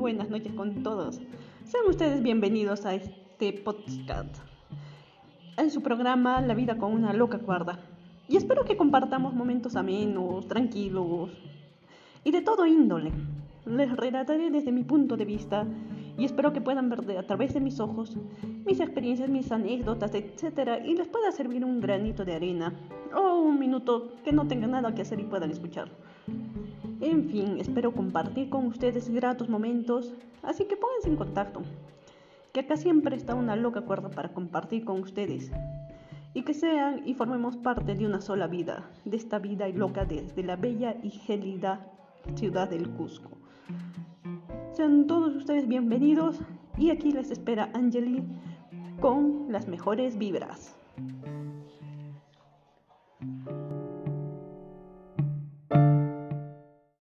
buenas noches con todos. Sean ustedes bienvenidos a este podcast, en su programa La vida con una loca cuerda. Y espero que compartamos momentos amenos, tranquilos y de todo índole. Les relataré desde mi punto de vista y espero que puedan ver a través de mis ojos mis experiencias, mis anécdotas, etc. y les pueda servir un granito de arena o un minuto que no tengan nada que hacer y puedan escuchar. En fin, espero compartir con ustedes gratos momentos, así que pónganse en contacto, que acá siempre está una loca cuerda para compartir con ustedes, y que sean y formemos parte de una sola vida, de esta vida loca desde la bella y gélida ciudad del Cusco. Sean todos ustedes bienvenidos y aquí les espera Angeli con las mejores vibras.